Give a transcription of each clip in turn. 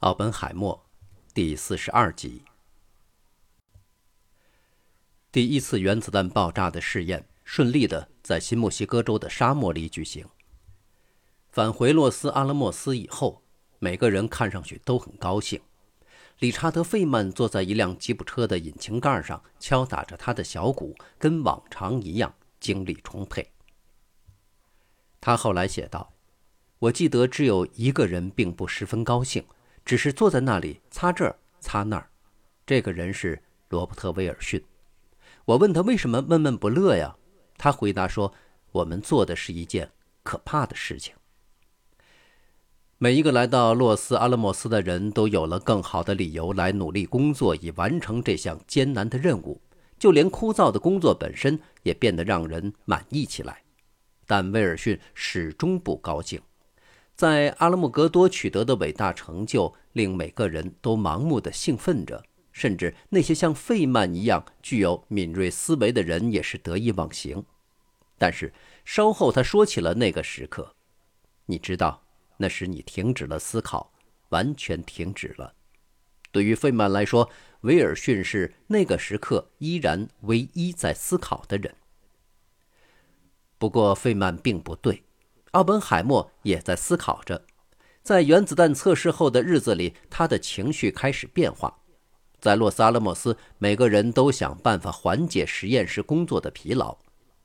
奥本海默，第四十二集。第一次原子弹爆炸的试验顺利的在新墨西哥州的沙漠里举行。返回洛斯阿拉莫斯以后，每个人看上去都很高兴。理查德·费曼坐在一辆吉普车的引擎盖上，敲打着他的小鼓，跟往常一样精力充沛。他后来写道：“我记得只有一个人并不十分高兴。”只是坐在那里擦这儿擦那儿，这个人是罗伯特·威尔逊。我问他为什么闷闷不乐呀？他回答说：“我们做的是一件可怕的事情。”每一个来到洛斯阿拉莫斯的人都有了更好的理由来努力工作，以完成这项艰难的任务。就连枯燥的工作本身也变得让人满意起来。但威尔逊始终不高兴。在阿拉莫格多取得的伟大成就，令每个人都盲目的兴奋着，甚至那些像费曼一样具有敏锐思维的人也是得意忘形。但是稍后他说起了那个时刻，你知道，那时你停止了思考，完全停止了。对于费曼来说，威尔逊是那个时刻依然唯一在思考的人。不过费曼并不对。奥本海默也在思考着，在原子弹测试后的日子里，他的情绪开始变化。在洛斯阿拉莫斯，每个人都想办法缓解实验室工作的疲劳。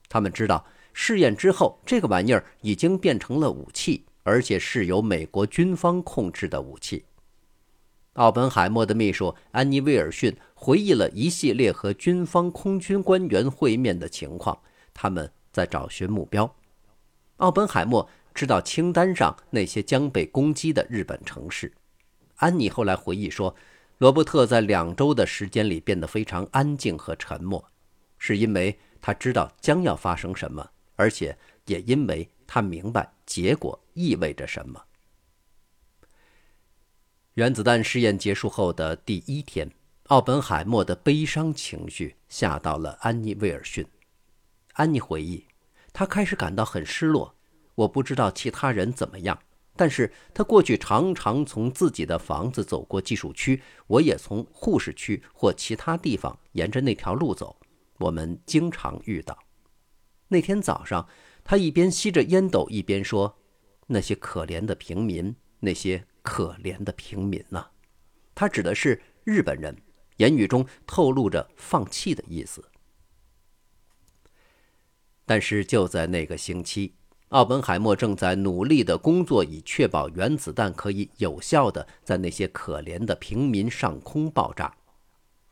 他们知道，试验之后，这个玩意儿已经变成了武器，而且是由美国军方控制的武器。奥本海默的秘书安妮·威尔逊回忆了一系列和军方空军官员会面的情况，他们在找寻目标。奥本海默知道清单上那些将被攻击的日本城市。安妮后来回忆说，罗伯特在两周的时间里变得非常安静和沉默，是因为他知道将要发生什么，而且也因为他明白结果意味着什么。原子弹试验结束后的第一天，奥本海默的悲伤情绪吓到了安妮·威尔逊。安妮回忆。他开始感到很失落。我不知道其他人怎么样，但是他过去常常从自己的房子走过技术区，我也从护士区或其他地方沿着那条路走。我们经常遇到。那天早上，他一边吸着烟斗，一边说：“那些可怜的平民，那些可怜的平民呐！”他指的是日本人，言语中透露着放弃的意思。但是就在那个星期，奥本海默正在努力的工作，以确保原子弹可以有效的在那些可怜的平民上空爆炸。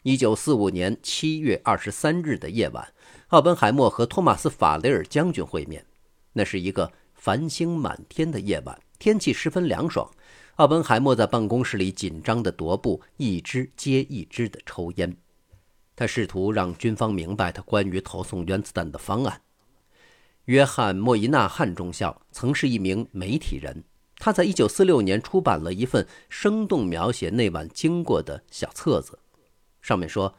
一九四五年七月二十三日的夜晚，奥本海默和托马斯·法雷尔将军会面。那是一个繁星满天的夜晚，天气十分凉爽。奥本海默在办公室里紧张地踱步，一支接一支地抽烟。他试图让军方明白他关于投送原子弹的方案。约翰·莫伊纳汉中校曾是一名媒体人，他在1946年出版了一份生动描写那晚经过的小册子，上面说：“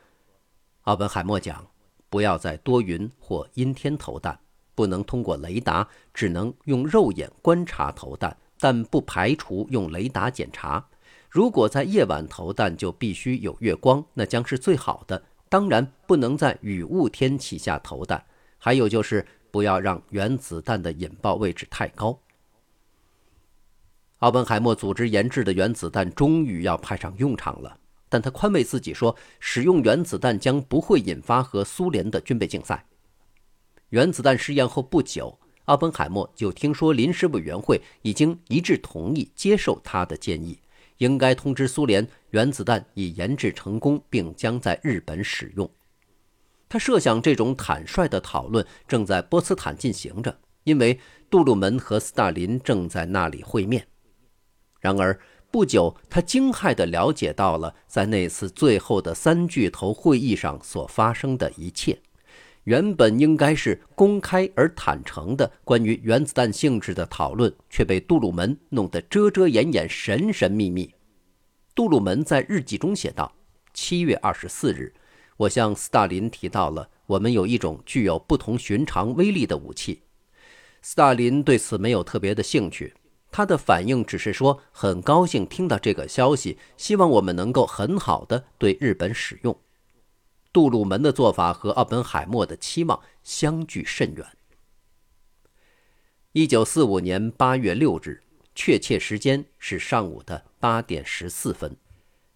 奥本海默讲，不要在多云或阴天投弹，不能通过雷达，只能用肉眼观察投弹，但不排除用雷达检查。如果在夜晚投弹，就必须有月光，那将是最好的。当然，不能在雨雾天气下投弹。还有就是。”不要让原子弹的引爆位置太高。奥本海默组织研制的原子弹终于要派上用场了，但他宽慰自己说，使用原子弹将不会引发和苏联的军备竞赛。原子弹试验后不久，奥本海默就听说临时委员会已经一致同意接受他的建议，应该通知苏联，原子弹已研制成功，并将在日本使用。他设想，这种坦率的讨论正在波茨坦进行着，因为杜鲁门和斯大林正在那里会面。然而不久，他惊骇地了解到了在那次最后的三巨头会议上所发生的一切。原本应该是公开而坦诚的关于原子弹性质的讨论，却被杜鲁门弄得遮遮掩掩、神神秘秘。杜鲁门在日记中写道：“七月二十四日。”我向斯大林提到了，我们有一种具有不同寻常威力的武器。斯大林对此没有特别的兴趣，他的反应只是说很高兴听到这个消息，希望我们能够很好的对日本使用。杜鲁门的做法和奥本海默的期望相距甚远。一九四五年八月六日，确切时间是上午的八点十四分，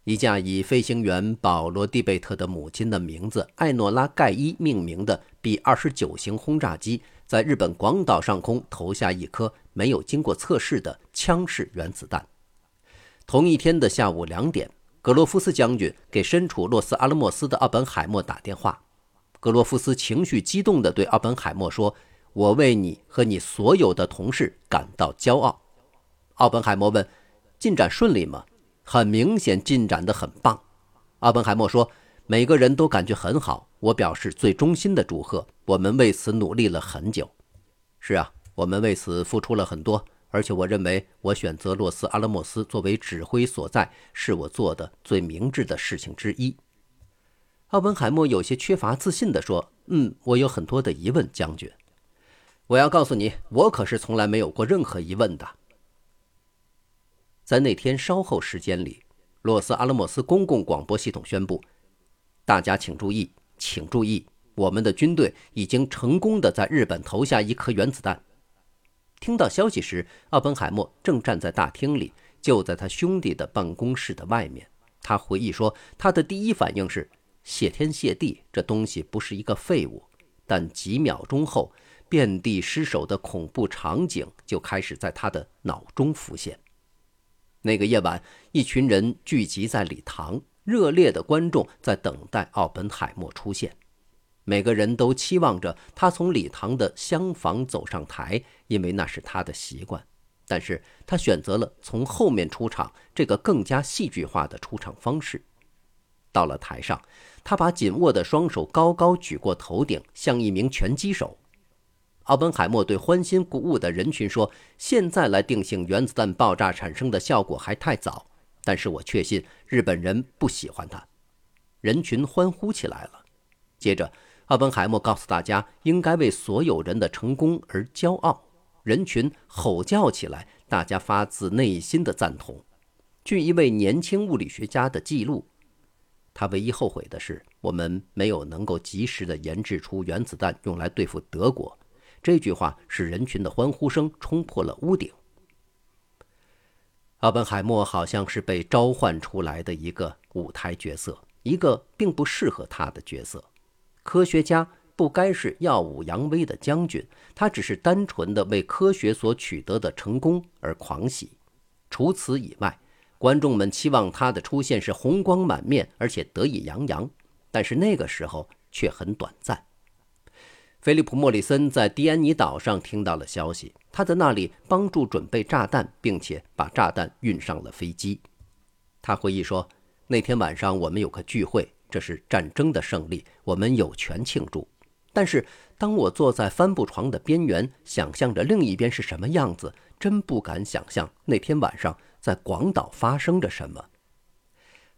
一架以飞行员保罗·蒂贝特的母亲的名字艾诺拉·盖伊命名的 B 二十九型轰炸机，在日本广岛上空投下一颗没有经过测试的枪式原子弹。同一天的下午两点。格罗夫斯将军给身处洛斯阿拉莫斯的奥本海默打电话。格罗夫斯情绪激动地对奥本海默说：“我为你和你所有的同事感到骄傲。”奥本海默问：“进展顺利吗？”“很明显，进展得很棒。”奥本海默说：“每个人都感觉很好。我表示最衷心的祝贺。我们为此努力了很久。”“是啊，我们为此付出了很多。”而且我认为，我选择洛斯阿拉莫斯作为指挥所在，是我做的最明智的事情之一。奥本海默有些缺乏自信地说：“嗯，我有很多的疑问，将军。我要告诉你，我可是从来没有过任何疑问的。”在那天稍后时间里，洛斯阿拉莫斯公共广播系统宣布：“大家请注意，请注意，我们的军队已经成功的在日本投下一颗原子弹。”听到消息时，奥本海默正站在大厅里，就在他兄弟的办公室的外面。他回忆说：“他的第一反应是谢天谢地，这东西不是一个废物。”但几秒钟后，遍地尸首的恐怖场景就开始在他的脑中浮现。那个夜晚，一群人聚集在礼堂，热烈的观众在等待奥本海默出现。每个人都期望着他从礼堂的厢房走上台，因为那是他的习惯。但是他选择了从后面出场，这个更加戏剧化的出场方式。到了台上，他把紧握的双手高高举过头顶，像一名拳击手。奥本海默对欢欣鼓舞的人群说：“现在来定性原子弹爆炸产生的效果还太早，但是我确信日本人不喜欢它。”人群欢呼起来了。接着。奥本海默告诉大家，应该为所有人的成功而骄傲。人群吼叫起来，大家发自内心的赞同。据一位年轻物理学家的记录，他唯一后悔的是，我们没有能够及时的研制出原子弹用来对付德国。这句话使人群的欢呼声冲破了屋顶。奥本海默好像是被召唤出来的一个舞台角色，一个并不适合他的角色。科学家不该是耀武扬威的将军，他只是单纯的为科学所取得的成功而狂喜。除此以外，观众们期望他的出现是红光满面，而且得意洋洋。但是那个时候却很短暂。菲利普·莫里森在迪安尼岛上听到了消息，他在那里帮助准备炸弹，并且把炸弹运上了飞机。他回忆说：“那天晚上我们有个聚会。”这是战争的胜利，我们有权庆祝。但是，当我坐在帆布床的边缘，想象着另一边是什么样子，真不敢想象那天晚上在广岛发生着什么。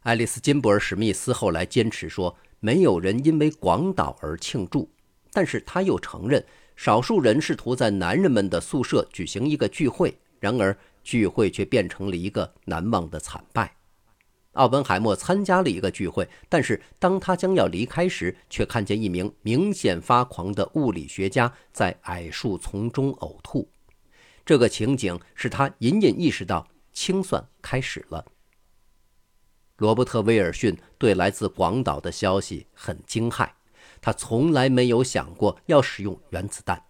爱丽丝·金伯尔·史密斯后来坚持说，没有人因为广岛而庆祝，但是他又承认，少数人试图在男人们的宿舍举行一个聚会，然而聚会却变成了一个难忘的惨败。奥本海默参加了一个聚会，但是当他将要离开时，却看见一名明显发狂的物理学家在矮树丛中呕吐。这个情景使他隐隐意识到清算开始了。罗伯特·威尔逊对来自广岛的消息很惊骇，他从来没有想过要使用原子弹。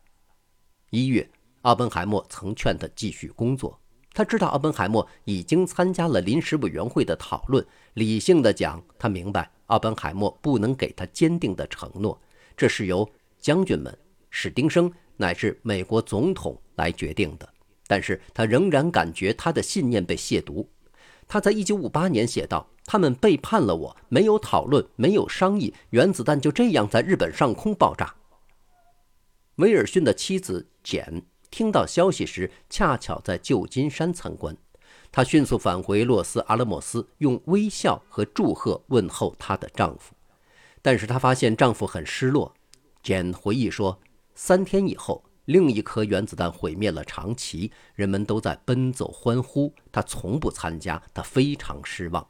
一月，奥本海默曾劝他继续工作。他知道奥本海默已经参加了临时委员会的讨论。理性的讲，他明白奥本海默不能给他坚定的承诺，这是由将军们、史丁生乃至美国总统来决定的。但是他仍然感觉他的信念被亵渎。他在1958年写道：“他们背叛了我，没有讨论，没有商议，原子弹就这样在日本上空爆炸。”威尔逊的妻子简。听到消息时，恰巧在旧金山参观。她迅速返回洛斯阿拉莫斯，用微笑和祝贺问候她的丈夫。但是她发现丈夫很失落。简回忆说，三天以后，另一颗原子弹毁灭了长崎，人们都在奔走欢呼。他从不参加，他非常失望。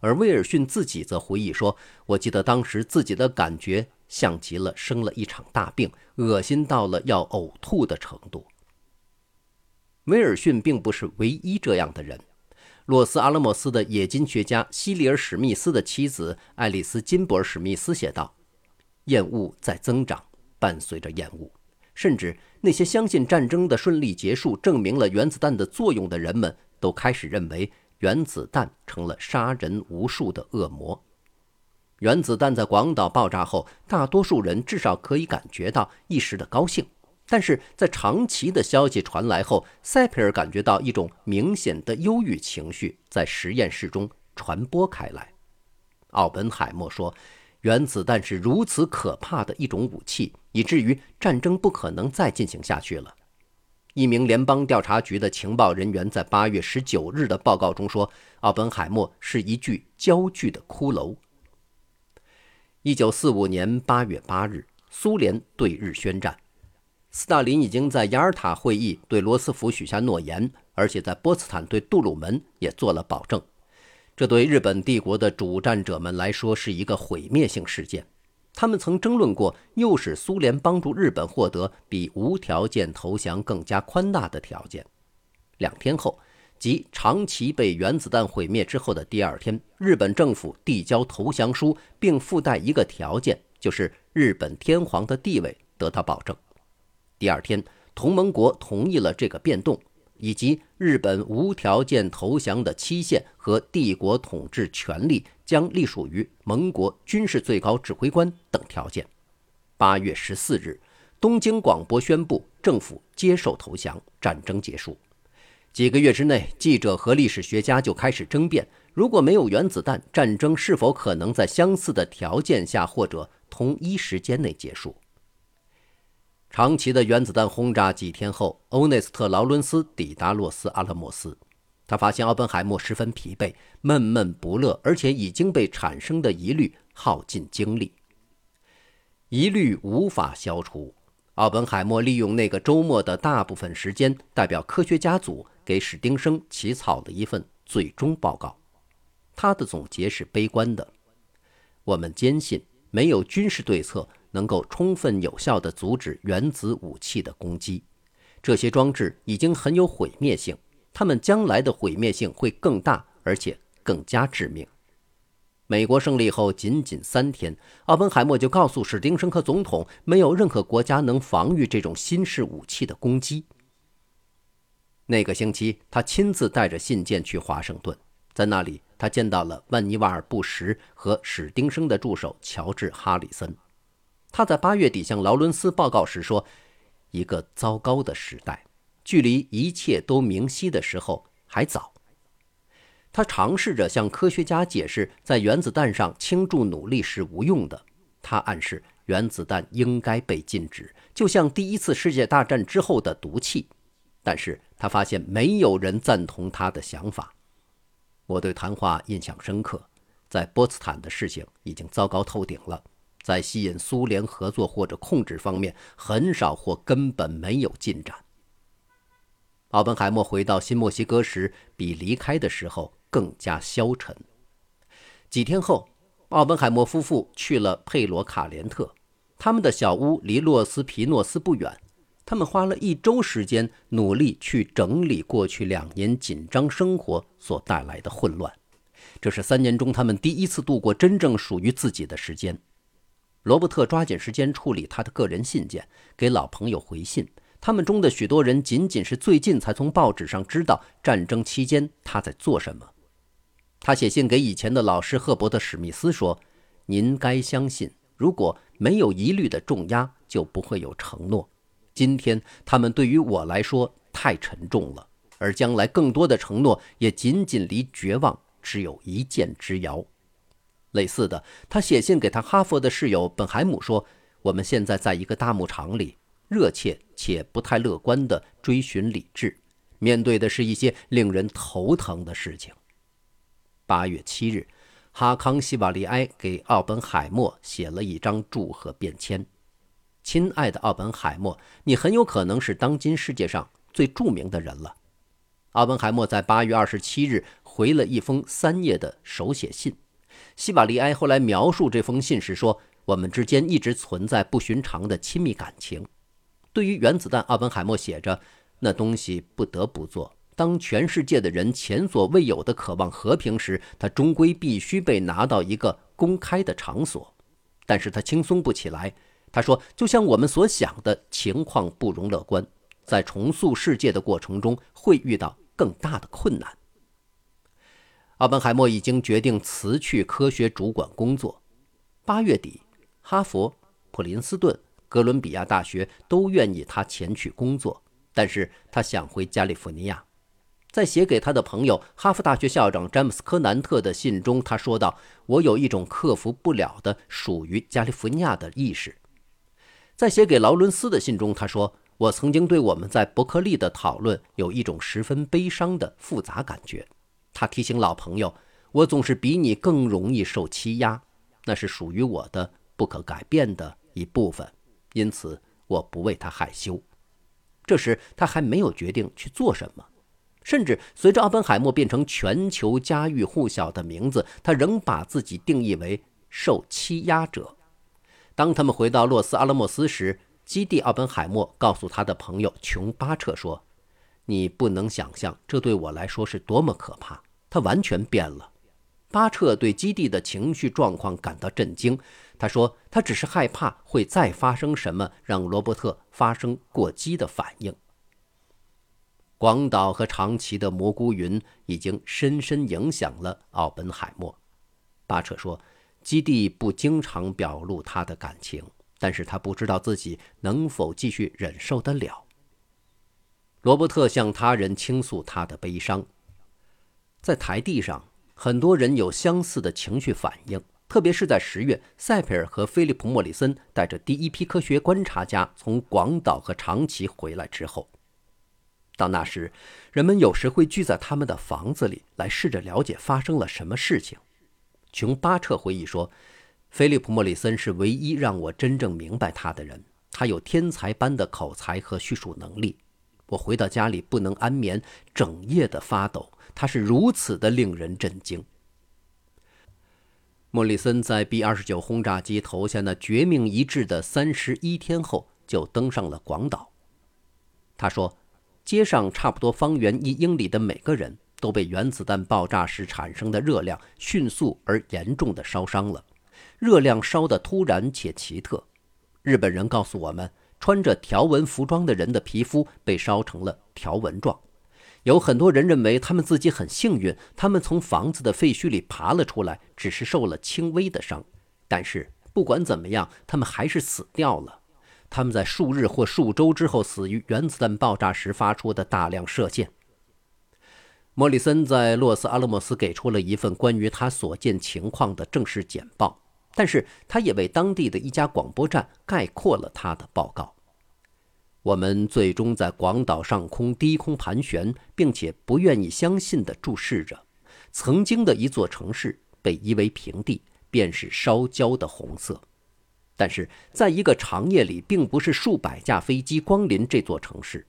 而威尔逊自己则回忆说：“我记得当时自己的感觉像极了生了一场大病，恶心到了要呕吐的程度。”威尔逊并不是唯一这样的人。洛斯阿拉莫斯的冶金学家西里尔·史密斯的妻子爱丽丝·金伯尔·史密斯写道：“厌恶在增长，伴随着厌恶，甚至那些相信战争的顺利结束证明了原子弹的作用的人们都开始认为原子弹成了杀人无数的恶魔。原子弹在广岛爆炸后，大多数人至少可以感觉到一时的高兴。”但是在长崎的消息传来后，塞佩尔感觉到一种明显的忧郁情绪在实验室中传播开来。奥本海默说：“原子弹是如此可怕的一种武器，以至于战争不可能再进行下去了。”一名联邦调查局的情报人员在8月19日的报告中说：“奥本海默是一具焦距的骷髅。”1945 年8月8日，苏联对日宣战。斯大林已经在雅尔塔会议对罗斯福许下诺言，而且在波茨坦对杜鲁门也做了保证。这对日本帝国的主战者们来说是一个毁灭性事件。他们曾争论过，诱使苏联帮助日本获得比无条件投降更加宽大的条件。两天后，即长崎被原子弹毁灭之后的第二天，日本政府递交投降书，并附带一个条件，就是日本天皇的地位得到保证。第二天，同盟国同意了这个变动，以及日本无条件投降的期限和帝国统治权力将隶属于盟国军事最高指挥官等条件。八月十四日，东京广播宣布政府接受投降，战争结束。几个月之内，记者和历史学家就开始争辩：如果没有原子弹，战争是否可能在相似的条件下或者同一时间内结束？长崎的原子弹轰炸几天后，欧内斯特·劳伦斯抵达洛斯阿拉莫斯。他发现奥本海默十分疲惫、闷闷不乐，而且已经被产生的疑虑耗尽精力。疑虑无法消除。奥本海默利用那个周末的大部分时间，代表科学家组给史丁生起草了一份最终报告。他的总结是悲观的：“我们坚信没有军事对策。”能够充分有效地阻止原子武器的攻击，这些装置已经很有毁灭性，它们将来的毁灭性会更大，而且更加致命。美国胜利后仅仅三天，奥本海默就告诉史丁生和总统，没有任何国家能防御这种新式武器的攻击。那个星期，他亲自带着信件去华盛顿，在那里，他见到了万尼瓦尔·布什和史丁生的助手乔治·哈里森。他在八月底向劳伦斯报告时说：“一个糟糕的时代，距离一切都明晰的时候还早。”他尝试着向科学家解释，在原子弹上倾注努力是无用的。他暗示原子弹应该被禁止，就像第一次世界大战之后的毒气。但是他发现没有人赞同他的想法。我对谈话印象深刻。在波茨坦的事情已经糟糕透顶了。在吸引苏联合作或者控制方面，很少或根本没有进展。奥本海默回到新墨西哥时，比离开的时候更加消沉。几天后，奥本海默夫妇去了佩罗卡连特，他们的小屋离洛斯皮诺斯不远。他们花了一周时间，努力去整理过去两年紧张生活所带来的混乱。这是三年中他们第一次度过真正属于自己的时间。罗伯特抓紧时间处理他的个人信件，给老朋友回信。他们中的许多人仅仅是最近才从报纸上知道战争期间他在做什么。他写信给以前的老师赫伯特·史密斯说：“您该相信，如果没有疑虑的重压，就不会有承诺。今天他们对于我来说太沉重了，而将来更多的承诺也仅仅离绝望只有一箭之遥。”类似的，他写信给他哈佛的室友本海姆说：“我们现在在一个大牧场里，热切且不太乐观地追寻理智，面对的是一些令人头疼的事情。”八月七日，哈康西瓦利埃给奥本海默写了一张祝贺便签。亲爱的奥本海默，你很有可能是当今世界上最著名的人了。”奥本海默在八月二十七日回了一封三页的手写信。希瓦利埃后来描述这封信时说：“我们之间一直存在不寻常的亲密感情。”对于原子弹，奥本海默写着：“那东西不得不做。当全世界的人前所未有的渴望和平时，它终归必须被拿到一个公开的场所。但是他轻松不起来。”他说：“就像我们所想的情况不容乐观，在重塑世界的过程中会遇到更大的困难。”奥本海默已经决定辞去科学主管工作。八月底，哈佛、普林斯顿、哥伦比亚大学都愿意他前去工作，但是他想回加利福尼亚。在写给他的朋友哈佛大学校长詹姆斯·科南特的信中，他说道：“我有一种克服不了的属于加利福尼亚的意识。”在写给劳伦斯的信中，他说：“我曾经对我们在伯克利的讨论有一种十分悲伤的复杂感觉。”他提醒老朋友：“我总是比你更容易受欺压，那是属于我的不可改变的一部分，因此我不为他害羞。”这时他还没有决定去做什么，甚至随着奥本海默变成全球家喻户晓的名字，他仍把自己定义为受欺压者。当他们回到洛斯阿拉莫斯时，基地奥本海默告诉他的朋友琼巴彻说：“你不能想象这对我来说是多么可怕。”他完全变了。巴彻对基地的情绪状况感到震惊。他说：“他只是害怕会再发生什么，让罗伯特发生过激的反应。”广岛和长崎的蘑菇云已经深深影响了奥本海默。巴彻说：“基地不经常表露他的感情，但是他不知道自己能否继续忍受得了。”罗伯特向他人倾诉他的悲伤。在台地上，很多人有相似的情绪反应，特别是在十月，塞佩尔和菲利普·莫里森带着第一批科学观察家从广岛和长崎回来之后。到那时，人们有时会聚在他们的房子里，来试着了解发生了什么事情。琼·巴彻回忆说：“菲利普·莫里森是唯一让我真正明白他的人，他有天才般的口才和叙述能力。我回到家里不能安眠，整夜的发抖。”他是如此的令人震惊。莫里森在 B-29 轰炸机投下那绝命一掷的三十一天后，就登上了广岛。他说：“街上差不多方圆一英里的每个人都被原子弹爆炸时产生的热量迅速而严重的烧伤了，热量烧得突然且奇特。日本人告诉我们，穿着条纹服装的人的皮肤被烧成了条纹状。”有很多人认为他们自己很幸运，他们从房子的废墟里爬了出来，只是受了轻微的伤。但是不管怎么样，他们还是死掉了。他们在数日或数周之后死于原子弹爆炸时发出的大量射线。莫里森在洛斯阿拉莫斯给出了一份关于他所见情况的正式简报，但是他也为当地的一家广播站概括了他的报告。我们最终在广岛上空低空盘旋，并且不愿意相信地注视着，曾经的一座城市被夷为平地，便是烧焦的红色。但是，在一个长夜里，并不是数百架飞机光临这座城市，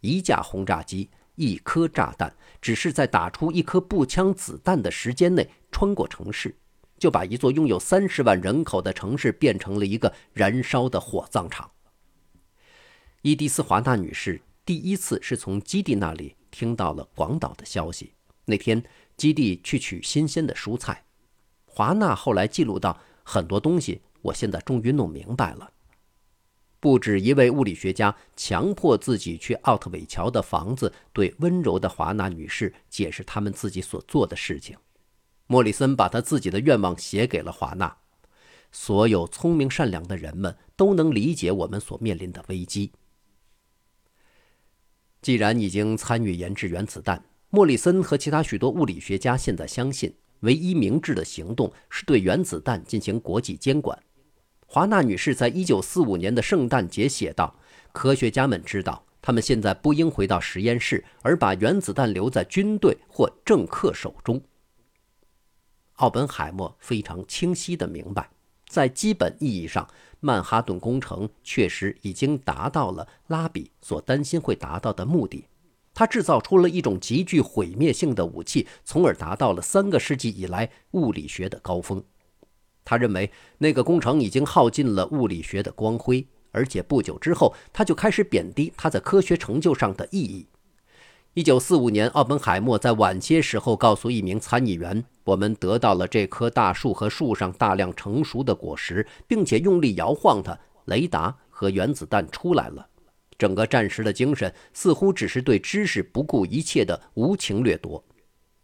一架轰炸机、一颗炸弹，只是在打出一颗步枪子弹的时间内穿过城市，就把一座拥有三十万人口的城市变成了一个燃烧的火葬场。伊迪丝·华纳女士第一次是从基地那里听到了广岛的消息。那天，基地去取新鲜的蔬菜。华纳后来记录到很多东西，我现在终于弄明白了。不止一位物理学家强迫自己去奥特韦桥的房子，对温柔的华纳女士解释他们自己所做的事情。莫里森把他自己的愿望写给了华纳。所有聪明善良的人们都能理解我们所面临的危机。既然已经参与研制原子弹，莫里森和其他许多物理学家现在相信，唯一明智的行动是对原子弹进行国际监管。华纳女士在1945年的圣诞节写道：“科学家们知道，他们现在不应回到实验室，而把原子弹留在军队或政客手中。”奥本海默非常清晰地明白，在基本意义上，曼哈顿工程确实已经达到了拉比所担心会达到的目的。他制造出了一种极具毁灭性的武器，从而达到了三个世纪以来物理学的高峰。他认为那个工程已经耗尽了物理学的光辉，而且不久之后，他就开始贬低他在科学成就上的意义。一九四五年，奥本海默在晚些时候告诉一名参议员：“我们得到了这棵大树和树上大量成熟的果实，并且用力摇晃它，雷达和原子弹出来了。”整个战时的精神似乎只是对知识不顾一切的无情掠夺。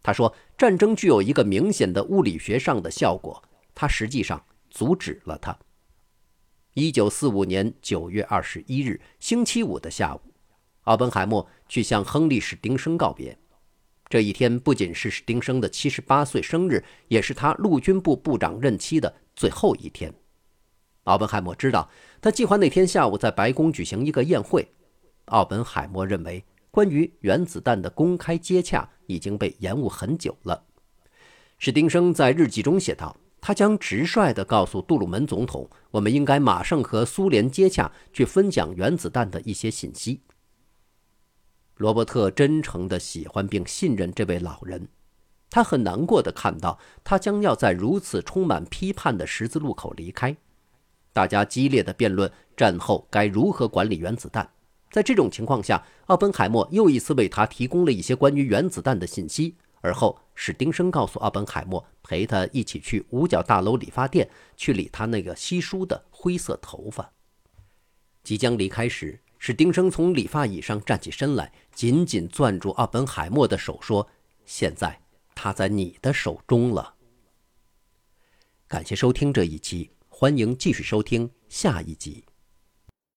他说：“战争具有一个明显的物理学上的效果，它实际上阻止了它。”一九四五年九月二十一日，星期五的下午。奥本海默去向亨利·史丁生告别。这一天不仅是史丁生的七十八岁生日，也是他陆军部部长任期的最后一天。奥本海默知道，他计划那天下午在白宫举行一个宴会。奥本海默认为，关于原子弹的公开接洽已经被延误很久了。史丁生在日记中写道：“他将直率地告诉杜鲁门总统，我们应该马上和苏联接洽，去分享原子弹的一些信息。”罗伯特真诚地喜欢并信任这位老人，他很难过地看到他将要在如此充满批判的十字路口离开。大家激烈的辩论战后该如何管理原子弹。在这种情况下，奥本海默又一次为他提供了一些关于原子弹的信息。而后，史丁生告诉奥本海默，陪他一起去五角大楼理发店去理他那个稀疏的灰色头发。即将离开时。史丁生从理发椅上站起身来，紧紧攥住奥本海默的手，说：“现在他在你的手中了。”感谢收听这一期，欢迎继续收听下一集。